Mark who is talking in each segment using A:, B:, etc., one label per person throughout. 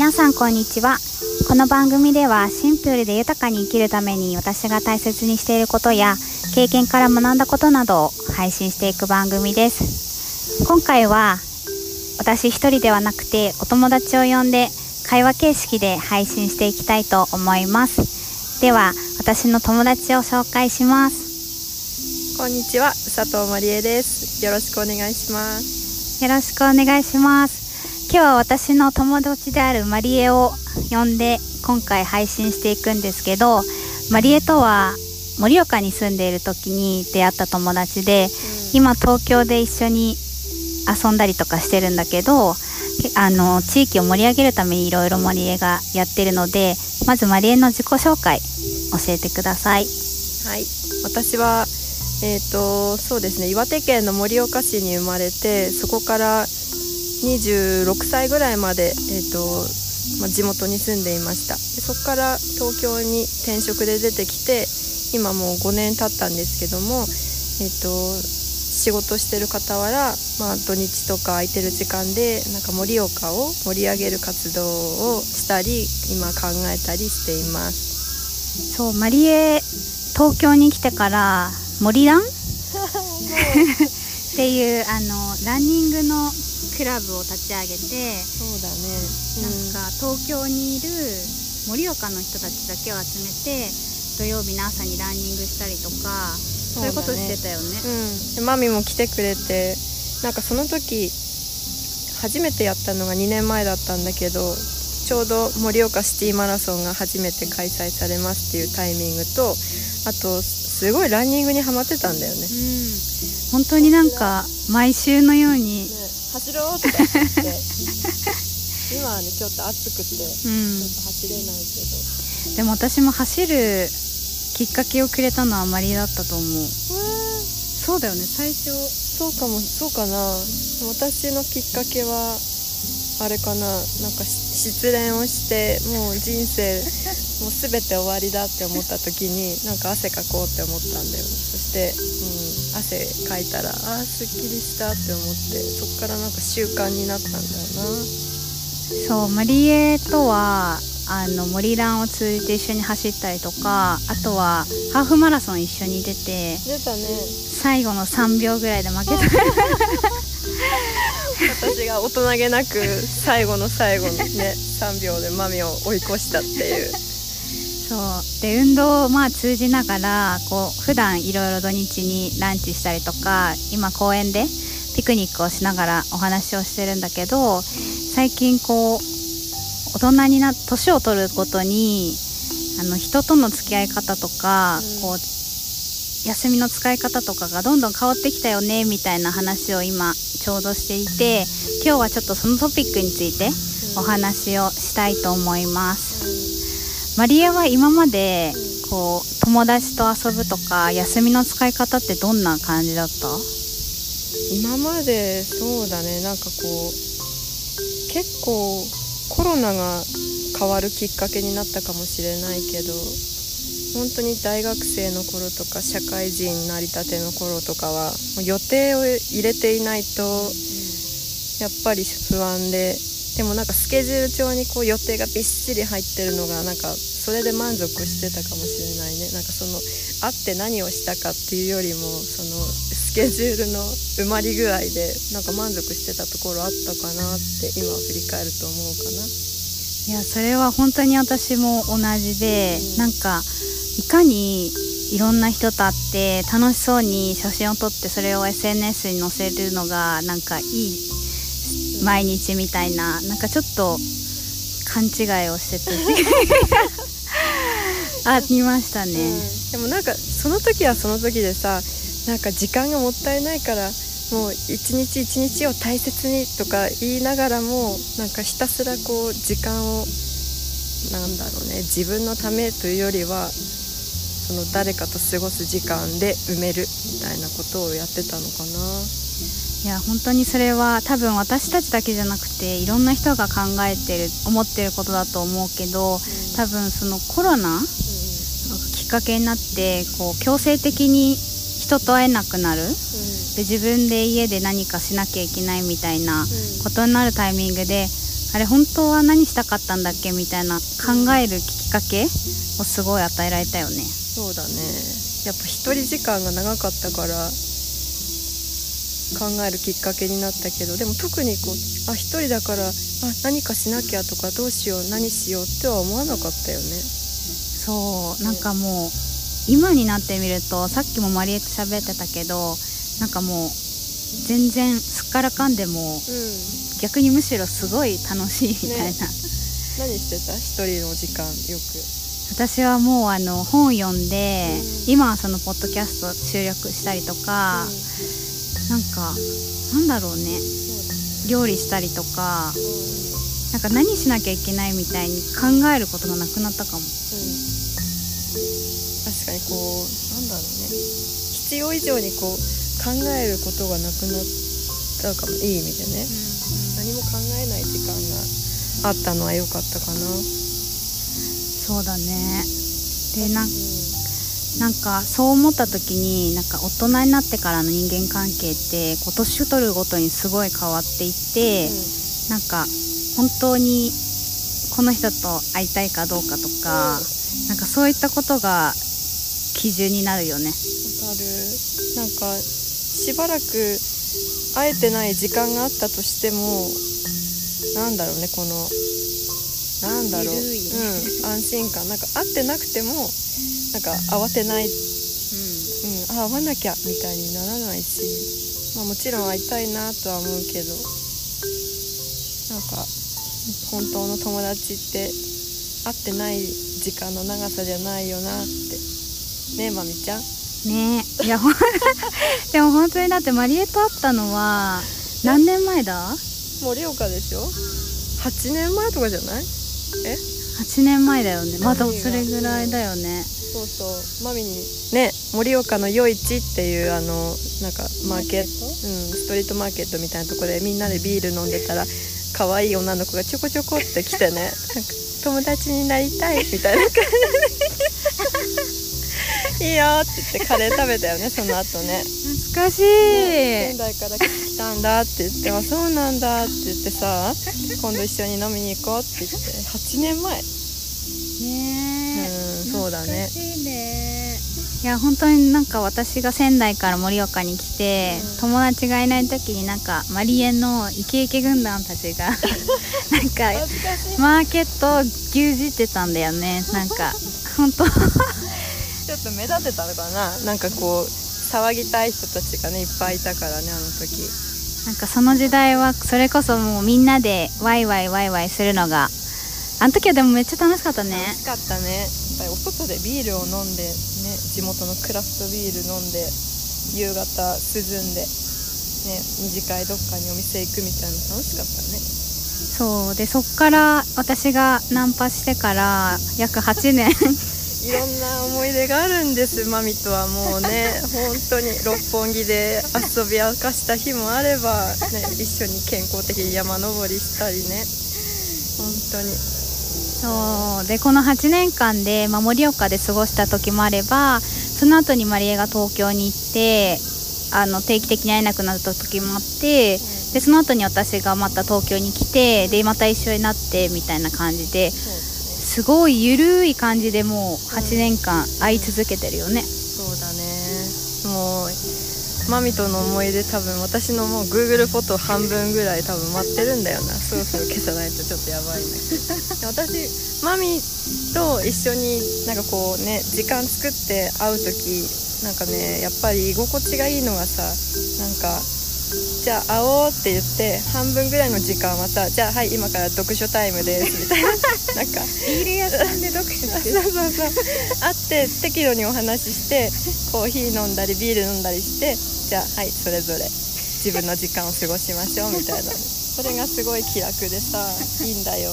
A: 皆さんこんにちは。この番組ではシンプルで豊かに生きるために私が大切にしていることや経験から学んだことなどを配信していく番組です。今回は私一人ではなくてお友達を呼んで会話形式で配信していきたいと思います。では私の友達を紹介します。
B: こんにちは佐藤まりえです。よろしくお願いします。
A: よろしくお願いします今日は私の友達であるマリエを呼んで今回配信していくんですけどマリエとは盛岡に住んでいる時に出会った友達で、うん、今東京で一緒に遊んだりとかしてるんだけどあの地域を盛り上げるためにいろいろマリエがやってるのでまずマリエの自己紹介教えてください。
B: はい。私はえーとそうですね。岩手県の盛岡市に生まれてそこから26歳ぐらいまで、えーとまあ、地元に住んでいました。でそこから東京に転職で出てきて今もう5年経ったんですけども、えーと、仕事してる傍ら、まあ、土日とか空いてる時間でなんか盛岡を盛り上げる活動をしたり今考えたりしています。
A: そうマリエ東京に来てから森ラン っていうあのランニングのクラブを立ち上げて
B: そうだね、
A: うん、なん。か東京にいる盛岡の人たちだけを集めて土曜日の朝にランニングしたりとかそう,、いうことしてたよね、
B: うん、マミも来てくれてなんかその時初めてやったのが2年前だったんだけどちょうど盛岡シティマラソンが初めて開催されますっていうタイミングとあとすごいランニングにはまってたんだよね、
A: うん、本当になんか毎週のように、
B: ね走ろうとか言って。今はねちょっと暑くて、ちょっと走れないけ
A: ど。でも私も走るきっかけをくれたのはマリだったと思う。そうだよね最初。
B: そうかもそうかな。私のきっかけはあれかな。なんか失恋をしてもう人生 もう全て終わりだって思った時になんか汗かこうって思ったんだよね。そして、うん、汗かいたらああすっきりしたって思ってそっからなんか習慣になったんだよな。
A: そうマリエとはあの森蘭を通じて一緒に走ったりとかあとはハーフマラソン一緒に出て
B: 出たね。
A: 最後の3秒ぐらいで負けた。
B: 私が大人げなく最後の最後のね3秒でマミを追い越したっていう
A: そう。で運動をまあ通じながらこう普段いろいろ土日にランチしたりとか今公園でピクニックをしながらお話をしてるんだけど最近こう大人にな年を取るごとにあの人との付き合い方とか、うん、こう休みの使い方とかがどんどん変わってきたよねみたいな話を今ちょうどしていて今日はちょっとそのトピックについてお話をしたいと思います。マリエは今までこう友達と遊ぶとか休みの使い方ってどんな感じだった？
B: 今までそうだね。なんかこう結構コロナが変わるきっかけになったかもしれないけど本当に大学生の頃とか社会人になりたての頃とかは予定を入れていないとやっぱり不安ででもなんかスケジュール帳にこう予定がびっしり入ってるのがなんかそれで満足してたかもしれないねなんかその会って何をしたかっていうよりもそのスケジュールの埋まり具合でなんか満足してたところあったかなって今振り返ると思うかな。
A: いやそれは本当に私も同じで、うん、なんかいかにいろんな人と会って楽しそうに写真を撮ってそれを SNS に載せるのがなんかいい毎日みたいななんかちょっと勘違いをしてた時 ありましたね、う
B: ん、でもなんかその時はその時でさなんか時間がもったいないからもう一日一日を大切にとか言いながらもなんかひたすらこう時間をなんだろうね自分のためというよりはその誰かと過ごす時間で埋めるみたいなことをやってたのかな。
A: いや本当にそれは多分私たちだけじゃなくていろんな人が考えてる思ってることだと思うけど多分そのコロナきっかけになってこう強制的に人と会えなくなる、で自分で家で何かしなきゃいけないみたいなことになるタイミングであれ本当は何したかったんだっけみたいな考えるきっかけをすごい与えられたよね。
B: そうだね。やっぱ一人時間が長かったから考えるきっかけになったけどでも特にこうあ一人だからあ何かしなきゃとかどうしよう何しようっては思わなかったよね。
A: そうなんかもう今になってみるとさっきもマリエと喋ってたけどなんかもう全然すっからかんでも
B: うん。
A: 逆にむしろすごい楽しいみたいな、
B: 何してた？一人の時間よく。
A: 私はもうあの本読んで、
B: うん。
A: 今はそのポッドキャスト収録したりとか、なんかなんだろうね。料理したりとかなんか何しなきゃいけないみたいに考えることがなくなったかも。
B: うん。確かにこうなんだろうね。必要以上にこう考えることがなくなったかも。いい意味でね。何も考えない時間があったのは良かったかな
A: そうだねでなんなんかそう思った時になんか大人になってからの人間関係ってこう年取るごとにすごい変わっていって、なんか本当にこの人と会いたいかどうかとか、なんかそういったことが基準になるよね。
B: わかる。なんかしばらく会えてない時間があったとしてもなんだろうねこのなんだろう、うん、安心感。なんか会ってなくてもなんか慌てない、うん、あ会わなきゃみたいにならないし、まあ、もちろん会いたいなとは思うけど。なんか本当の友達って会ってない時間の長さじゃないよなって。ねえまみちゃん。
A: ね。えいや でも本当にだってマリエと会ったのは何年前だ？
B: 盛岡でしょ？8年前とかじゃない？え
A: ？8年前だよね。まだそれぐらいだよね。
B: そうそう。マミにね盛岡の夜市っていうあのなんかマーケット？うん、ストリートマーケットみたいなところでみんなでビール飲んでたら可愛い女の子がちょこちょこって来てね。友達になりたいみたいな感じ。でいいよって言ってカレー食べたよね その後ね。
A: 懐かしい、
B: 仙台から来た。んだって言って「あそうなんだ」って言ってさ今度一緒に飲みに行こうって言って8年前。
A: ねえ。
B: うんそうだね。
A: 懐かしいね。いや本当になんか私が仙台から盛岡に来て、
B: うん。
A: 友達がいない時になんかマリエのイケイケ軍団たちが なんかマーケットを牛耳ってたんだよね。なんか本当。
B: ちょっと目立ってたのかな？なんかこう騒ぎたい人たちがねいっぱいいたからねあの時。
A: なんかその時代はそれこそもうみんなでワイワイワイワイするのがあの時はでもめっちゃ楽しかったね。
B: 楽しかったね。やっぱりお外でビールを飲んでね地元のクラフトビール飲んで夕方涼んでね二次会どっかにお店行くみたいなの楽しかったね。
A: そう。でそっから私がナンパしてから約8年。
B: いろんな思い出があるんです。マミとはもうね 本当に。六本木で遊び明かした日もあれば、ね、一緒に健康的に山登りしたりね。本当に
A: そうでこの8年間で、まあ、盛岡で過ごした時もあればその後にマリエが東京に行ってあの定期的に会えなくなった時もあってでその後に私がまた東京に来てでまた一緒になってみたいな感じで
B: す
A: ごいゆるい感じでもう8年間会い続けてるよね
B: マミとの思い出多分私のもう Google フォト半分ぐらい多分待ってるんだよな。そろそろ消さないとちょっとやばいんだけど私マミと一緒になんかこうね時間作って会う時なんかねやっぱり居心地がいいのがさなんかじゃあ会おうって言って半分ぐらいの時間はさじゃあはい今から読書タイムですみたいな。なんか
A: ビール屋さんで読書
B: そうそうそう。会って適度にお話ししてコーヒー飲んだりビール飲んだりしてじゃあはいそれぞれ自分の時間を過ごしましょうみたいな。それがすごい気楽でさいいんだよ。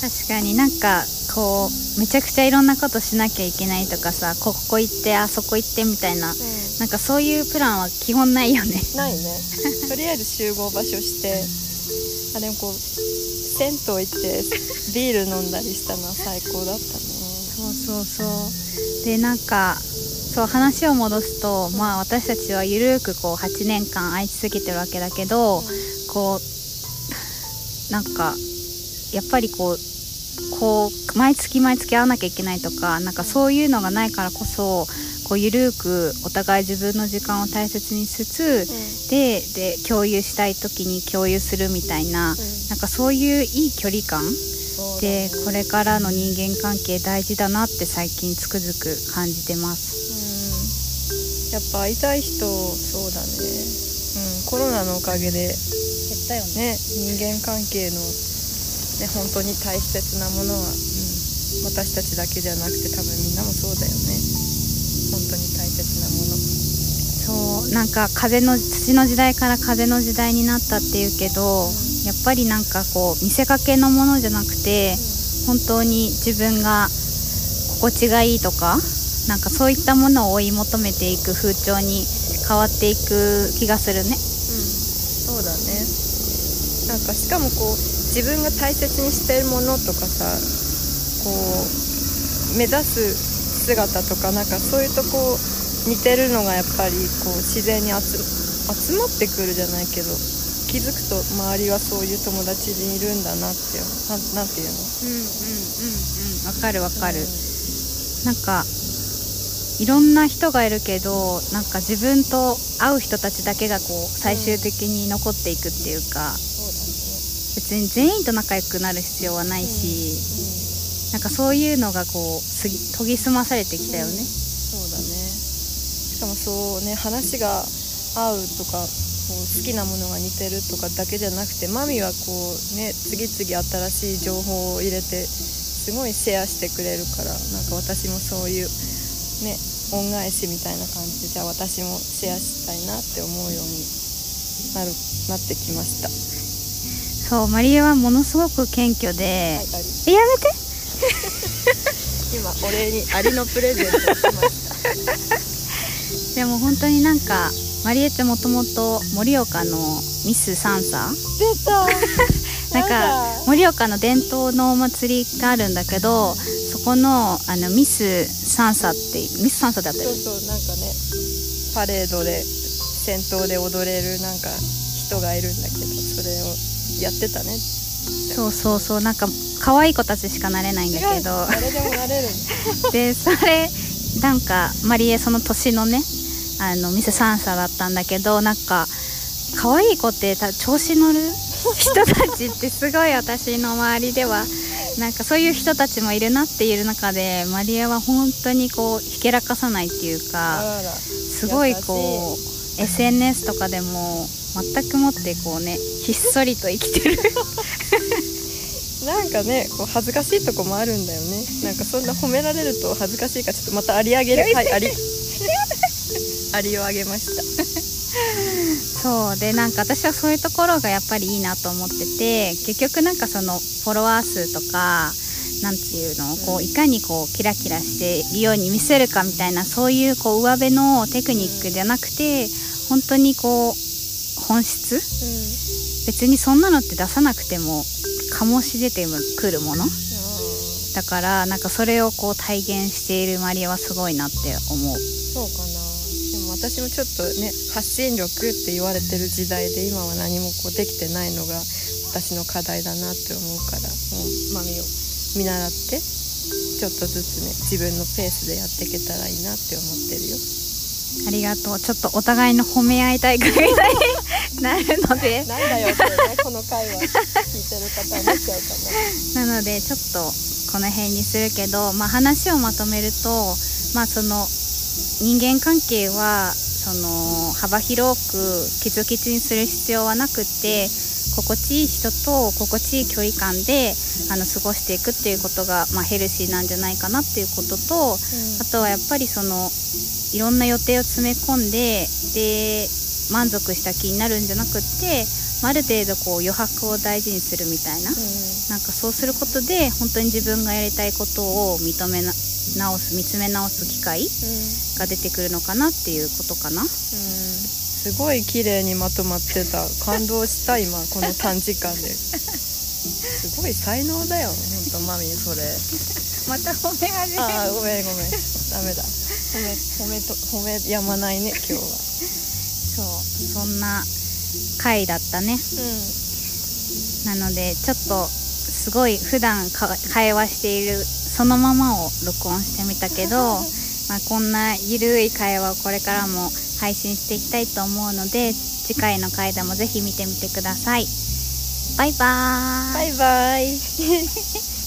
A: 確かになんかこうめちゃくちゃいろんなことしなきゃいけないとかさここ行ってあそこ行ってみたいななんかそういうプランは基本ないよね。
B: ないね。とりあえず集合場所してあでもこう銭湯行ってビール飲んだりしたのは最高だったね。
A: そうそうそう。でなんかそう話を戻すとまあ私たちはゆるくこう8年間会い続けてるわけだけどこうなんかやっぱりこうこう毎月毎月会わなきゃいけないとかなんかそういうのがないからこそこうゆるくお互い自分の時間を大切にしつつ、でで共有したい時に共有するみたいな、なんかそういういい距離感でこれからの人間関係大事だなって最近つくづく感じてます。
B: うん。やっぱ会いたい人そうだね、うん、コロナのおかげで
A: 減ったよ
B: ね人間関係の、ね、本当に大切なものは、うん、私たちだけじゃなくて多分みんなもそうだよね本当に大切なもの
A: そうなんか風の土の時代から風の時代になったっていうけど、やっぱりなんかこう見せかけのものじゃなくて、本当に自分が心地がいいとかなんかそういったものを追い求めていく風潮に変わっていく気がするね。
B: うん、そうだねなんかしかもこう自分が大切にしてるものとかさこう目指す姿とかなんかそういうとこ似てるのがやっぱりこう自然に集集まってくるじゃないけど気づくと周りはそういう友達にいるんだなってなんなんていうの？
A: うんうんうんうん。わかるわかる、なんかいろんな人がいるけどなんか自分と会う人たちだけがこう最終的に残っていくっていうか、
B: そうだね。
A: 別に全員と仲良くなる必要はないし、なんかそういうのがこうすぎ研ぎ澄まされてきたよね、
B: そうだね。しかもそうね話が合うとかこう好きなものが似てるとかだけじゃなくてマミはこうね次々新しい情報を入れてすごいシェアしてくれるからなんか私もそういうね恩返しみたいな感じでじゃあ私もシェアしたいなって思うようになるなってきました。
A: そうマリエはものすごく謙虚で、
B: はい
A: やめて
B: 今お礼にアリのプレゼントをしました。
A: でも本当になんかマリエってもともと盛岡のミスサンサ？
B: 出た。
A: なんか盛岡の伝統のお祭りがあるんだけどそこのあのミスサンサってミスサンサだったよ
B: そうそうなんかねパレードで先頭で踊れるなんか人がいるんだけどそれをやってたね
A: そうそうそうなんか可愛い子たちしかなれないんだけど。
B: 誰でもなれる。ん だ
A: でそれなんかマリエその年のねあのミスサンサだったんだけどなんか可愛い子ってた調子乗る？人たちってすごい私の周りでは。なんかそういう人たちもいるなっていう中でマリエは本当にこうひけらかさないっていう
B: あ
A: かすごいこう SNS とかでも全くもってこうねひっそりと生きてる
B: なんかねこう恥ずかしいとこもあるんだよね。なんかそんな褒められると恥ずかしいからちょっとまたアリあげる。はいアリアリをあげました。
A: そう。でなんか私はそういうところがやっぱりいいなと思ってて結局なんかそのフォロワー数とかなんていうのこういかにこうキラキラしているように見せるかみたいなそういうこう上辺のテクニックじゃなくて本当にこう本質？別にそんなのって出さなくても醸し出てくるもの？だからなんかそれをこう体現しているマリアはすごいなって思う。
B: そうかな。でも私もちょっとね発信力って言われてる時代で今は何もこうできてないのが私の課題だなって思うからもうマミを見習ってちょっとずつね自分のペースでやっていけたらいいなって思ってるよ。
A: ありがとう。ちょっとお互いの褒め合い大会みたいになるので。
B: なんだよね。この回は。聞いてる方っちゃうかな
A: なのでちょっとこの辺にするけど、まあ、話をまとめると、まあ、その人間関係はその幅広くキツキツにする必要はなくって心地いい人と心地いい距離感であの過ごしていくっていうことが、まあ、ヘルシーなんじゃないかなっていうことと、あとはやっぱりそのいろんな予定を詰め込んでで満足した気になるんじゃなくって、まあある程度こう余白を大事にするみたいな。
B: うん。
A: なんかそうすることで本当に自分がやりたいことを認めな直す見つめ直す機会
B: うん。
A: が出てくるのかなっていうことかな。
B: うん。すごい綺麗にまとまってた。感動した今この短時間で。すごい才能だよ本当マミそれ。
A: また褒め始
B: あーごめんごめん。ダメだ。褒め褒めと褒めやまないね今日は
A: そうそんな回だったね。
B: う
A: なのでちょっとすごい普段か会話しているそのままを録音してみたけど まあこんなゆるい会話をこれからも配信していきたいと思うので次回の回でもぜひ見てみてください。バイバーイ。
B: バイバイ